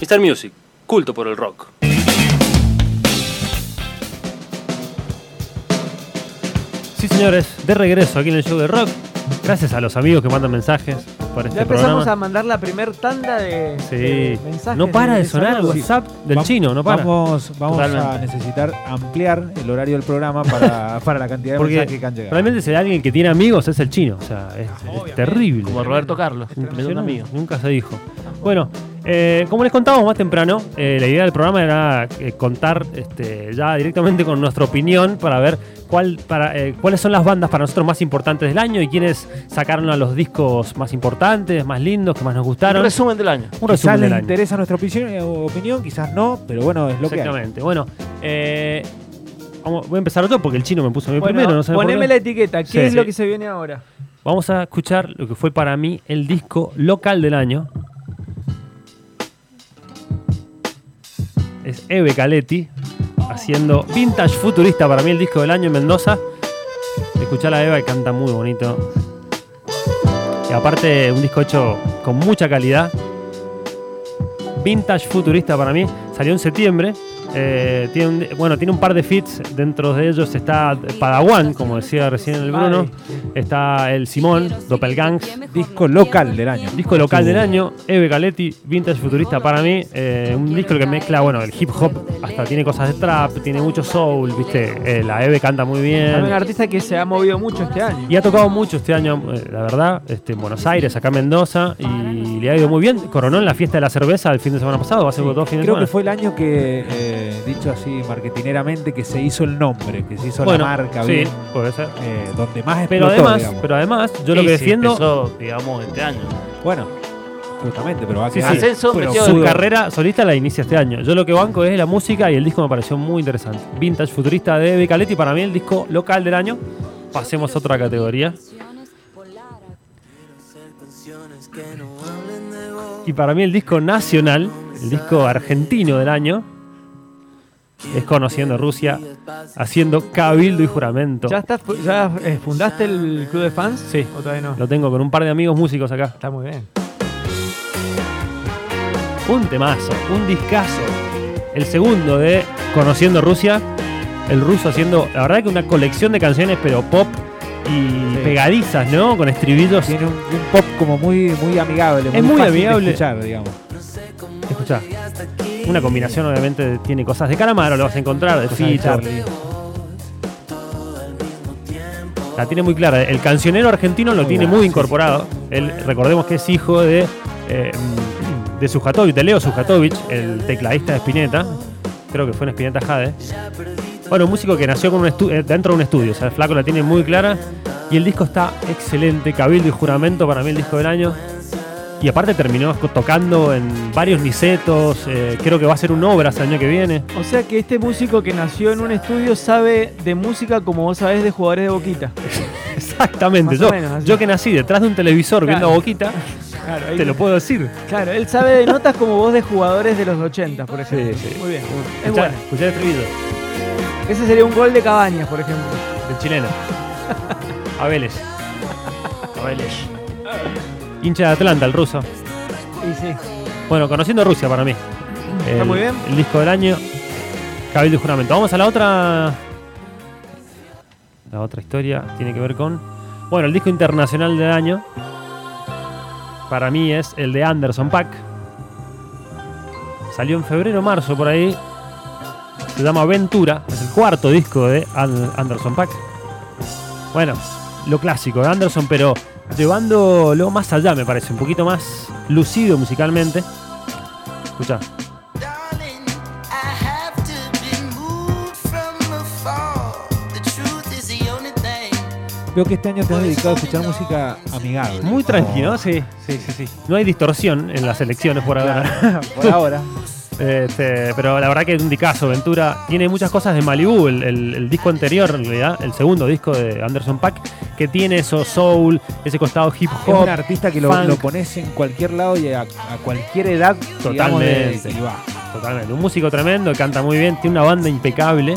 Mr. Music, culto por el rock. Sí, señores, de regreso aquí en el show de rock. Gracias a los amigos que mandan mensajes por este Ya empezamos programa. a mandar la primer tanda de, Sí. de mensajes. No para de sonar el. WhatsApp del Va- chino, no para. Vamos, vamos a necesitar ampliar el horario del programa para, para la cantidad de Porque mensajes que han llegado. realmente si hay alguien que tiene amigos es el chino. O sea, es, es terrible. Como Roberto Carlos, tremendo amigo. Nunca se dijo. Bueno, eh, como les contábamos más temprano, eh, la idea del programa era eh, contar este, ya directamente con nuestra opinión para ver cuál, para, eh, cuáles son las bandas para nosotros más importantes del año y quiénes sacaron a los discos más importantes, más lindos, que más nos Un gustaron. resumen del año. Un Quizás les del año. interesa nuestra opinión, opinión, quizás no, pero bueno, es lo que. Exactamente. Bueno, eh, vamos- voy a empezar yo porque el chino me puso a mí Bueno, primero. No sé por poneme la etiqueta. ¿Qué Sí, es sí. lo que se viene ahora? Vamos a escuchar lo que fue para mí el disco local del año. Es Eve Caletti haciendo Vintage Futurista para mí el disco del año en Mendoza. Escuchar a Eva y canta muy bonito. Y aparte un disco hecho con mucha calidad. Vintage Futurista para mí salió en septiembre. Eh, tiene un, bueno, tiene un par de fits. Dentro de ellos está Padawan, como decía recién el Bruno. Está el Simón, Doppelgangs. Disco local del año. Disco local del año, Eve Galetti, Vintage Futurista para mí. eh, un disco que mezcla, bueno, el hip hop, hasta tiene cosas de trap, tiene mucho soul, ¿viste? Eh, la Eve canta muy También un bien. artista que se ha movido mucho este año. Y ha tocado mucho este año, eh, la verdad, este, en Buenos Aires, acá en Mendoza, y le ha ido muy bien. Coronó en la fiesta de la cerveza el fin de semana pasado, hace dos fines de Creo semana. que fue el año que, eh, dicho así marketineramente, que se hizo el nombre, que se hizo bueno, la marca, sí, bien, puede ser. eh, donde más Pero explotó, además, digamos. pero además, yo lo Sí, que sí, defiendo, empezó, digamos, este año. Bueno, justamente, pero va a Sí, quedar. sí. Ascenso pero su carrera solista la inicia este año. Yo lo que banco es la música y el disco me pareció muy interesante. Vintage Futurista de Eve Caletti, para mí el disco local del año. Pasemos a otra categoría. Y para mí el disco nacional, el disco argentino del año, es Conociendo Rusia, haciendo cabildo y juramento. ¿Ya, estás, ¿Ya fundaste el club de fans? Sí. ¿O todavía no? Lo tengo con un par de amigos músicos acá. Está muy bien. Un temazo, un discazo. El segundo de Conociendo Rusia. El ruso haciendo, la verdad que una colección de canciones, pero pop y Sí. pegadizas, ¿no? Con estribillos. Tiene un, un pop como muy, muy amigable. Es muy fácil de amigable. escuchar, digamos. Escuchá. Una combinación, obviamente, tiene cosas de Calamaro, lo vas a encontrar, de de Fito. La tiene muy clara. El cancionero argentino lo Muy tiene bueno, muy sí, incorporado. Él, recordemos que es hijo de, eh, de Sujatovic, de Leo Sujatovic, el tecladista de Spinetta. Creo que fue en Spinetta Jade. Bueno, un músico que nació con un estu- eh, dentro de un estudio. O sea, el flaco la tiene muy clara. Y el disco está excelente. Cabildo y juramento para mí el disco del año. Y aparte terminó tocando en varios nicetos. eh, creo que va a ser un obras el año que viene. O sea que este músico que nació en un estudio sabe de música como vos sabés de jugadores de boquita. Exactamente. Yo, menos, así. yo que nací detrás de un televisor viendo. Boquita, Claro, te lo puedo decir. claro, él sabe de notas como vos de jugadores de los 80, por ejemplo. Sí, sí. Muy bien. Es Escuchá, bueno. escuchá el Ese sería un gol de Cabañas, por ejemplo. del chileno. A Vélez. A ver, Hincha de Atlanta, el ruso. Y sí. Bueno, conociendo Rusia para mí. Está El- muy bien. El disco del año. Cabildo y juramento. Vamos a la otra. La otra historia tiene que ver con. Bueno, el disco internacional del año. Para mí es el de Anderson Pack. Salió en febrero o marzo por ahí. Se llama Ventura. Es el cuarto disco de An- Anderson Pack. Bueno, lo clásico de Anderson, pero llevándolo más allá, me parece. Un poquito más lucido musicalmente. Escucha. Darling, I have to be moved from afar. The truth is the only thing. Veo que este año te has dedicado a escuchar música amigable. Muy tranquilo, sí, sí, sí, sí. No hay distorsión en las elecciones por ahora. Por ahora. Este, pero la verdad que es un dicazo, Ventura. Tiene muchas cosas de Malibu, el, el- el disco anterior, en realidad, el segundo disco de Anderson Pack, que tiene eso soul, ese costado hip Es hop. un artista que lo, pones en cualquier lado y a, a cualquier edad. Totalmente. de- y va. Totalmente. Un músico tremendo, canta muy bien, tiene una banda impecable.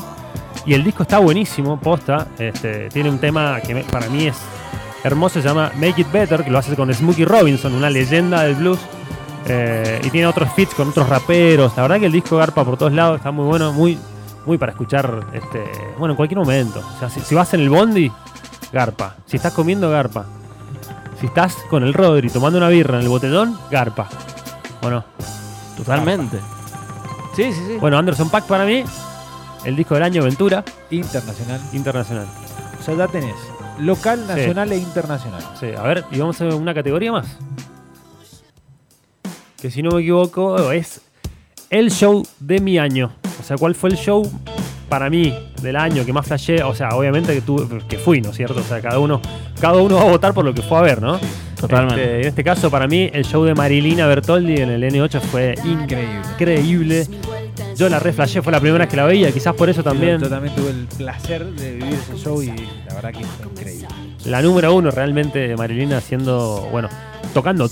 Y el disco está buenísimo, posta. Este, tiene un tema que para mí es hermoso, se llama Make It Better, que lo hace con Smokey Robinson, una leyenda del blues. Eh, y tiene otros feats con otros raperos. La verdad que el disco garpa por todos lados, está muy bueno, muy, muy para escuchar, este, bueno, en cualquier momento. O sea, si, si vas en el bondi, garpa. Si estás comiendo, garpa. Si estás con el Rodri tomando una birra en el botellón, garpa. ¿O no? Totalmente. Sí, sí, sí. Bueno, Anderson Pack para mí, el disco del año Ventura Internacional. Internacional. O sea, ya tenés local, nacional e internacional. Sí, a ver, y vamos a una categoría más. Que si no me equivoco es el show de mi año. O sea, ¿cuál fue el show para mí del año que más flashé? O sea, obviamente que, tuve, que fui, ¿no es cierto? O sea, cada uno, cada uno va a votar por lo que fue a ver, ¿no? Totalmente. Este, en este caso, para mí, el show de Marilina Bertoldi en el N8 fue Increíble. increíble. Yo la reflashé, fue la primera vez que la veía, quizás por eso también. Yo también tuve el placer de vivir ese show y la verdad que fue increíble. la número uno realmente Marilina haciendo, bueno, tocando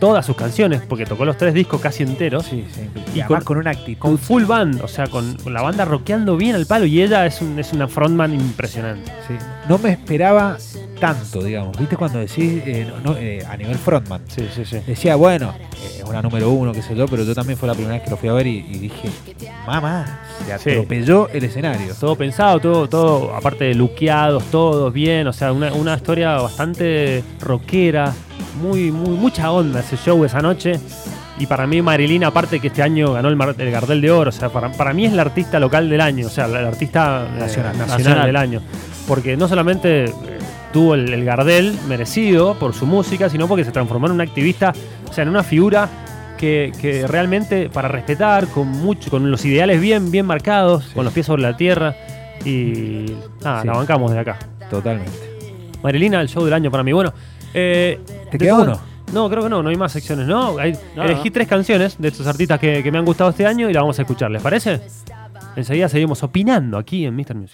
todas sus canciones, porque tocó los tres discos casi enteros, Sí, sí. Y Y, con- con, una actitud. con full band, o sea, con, con la banda rockeando bien al palo, y ella es, un- es una frontman impresionante. Sí. No me esperaba tanto, digamos. ¿Viste cuando decís eh, no, eh, a nivel frontman? Sí, sí, sí. Decía, bueno, eh, es una número uno, qué sé yo, pero yo también fue la primera vez que lo fui a ver y, y dije, mamá, se atropelló el escenario. Todo pensado, todo, todo, aparte de luqueados, todos bien, o sea, una, una historia bastante rockera, muy, muy, mucha onda ese show esa noche. Y para mí Marilina, aparte que este año ganó el, Mar- el Gardel de Oro, o sea, para, para mí es la artista local del año, o sea, la, la artista eh, Nacional. del año. Porque no solamente eh, tuvo el, el Gardel merecido por su música, sino porque se transformó en una activista, o sea, en una figura que, que realmente para respetar, con mucho, con los ideales bien, bien marcados, Sí. con los pies sobre la tierra. Y nada, Sí. la bancamos de acá. Totalmente. Marilina, el show del año para mí. Bueno, eh, ¿Te queda uno? No, creo que no, no hay más secciones, ¿no? Hay- No, elegí no. tres canciones de estos artistas que, que me han gustado este año y las vamos a escuchar, ¿les parece? Enseguida seguimos opinando aquí en Mr. Music.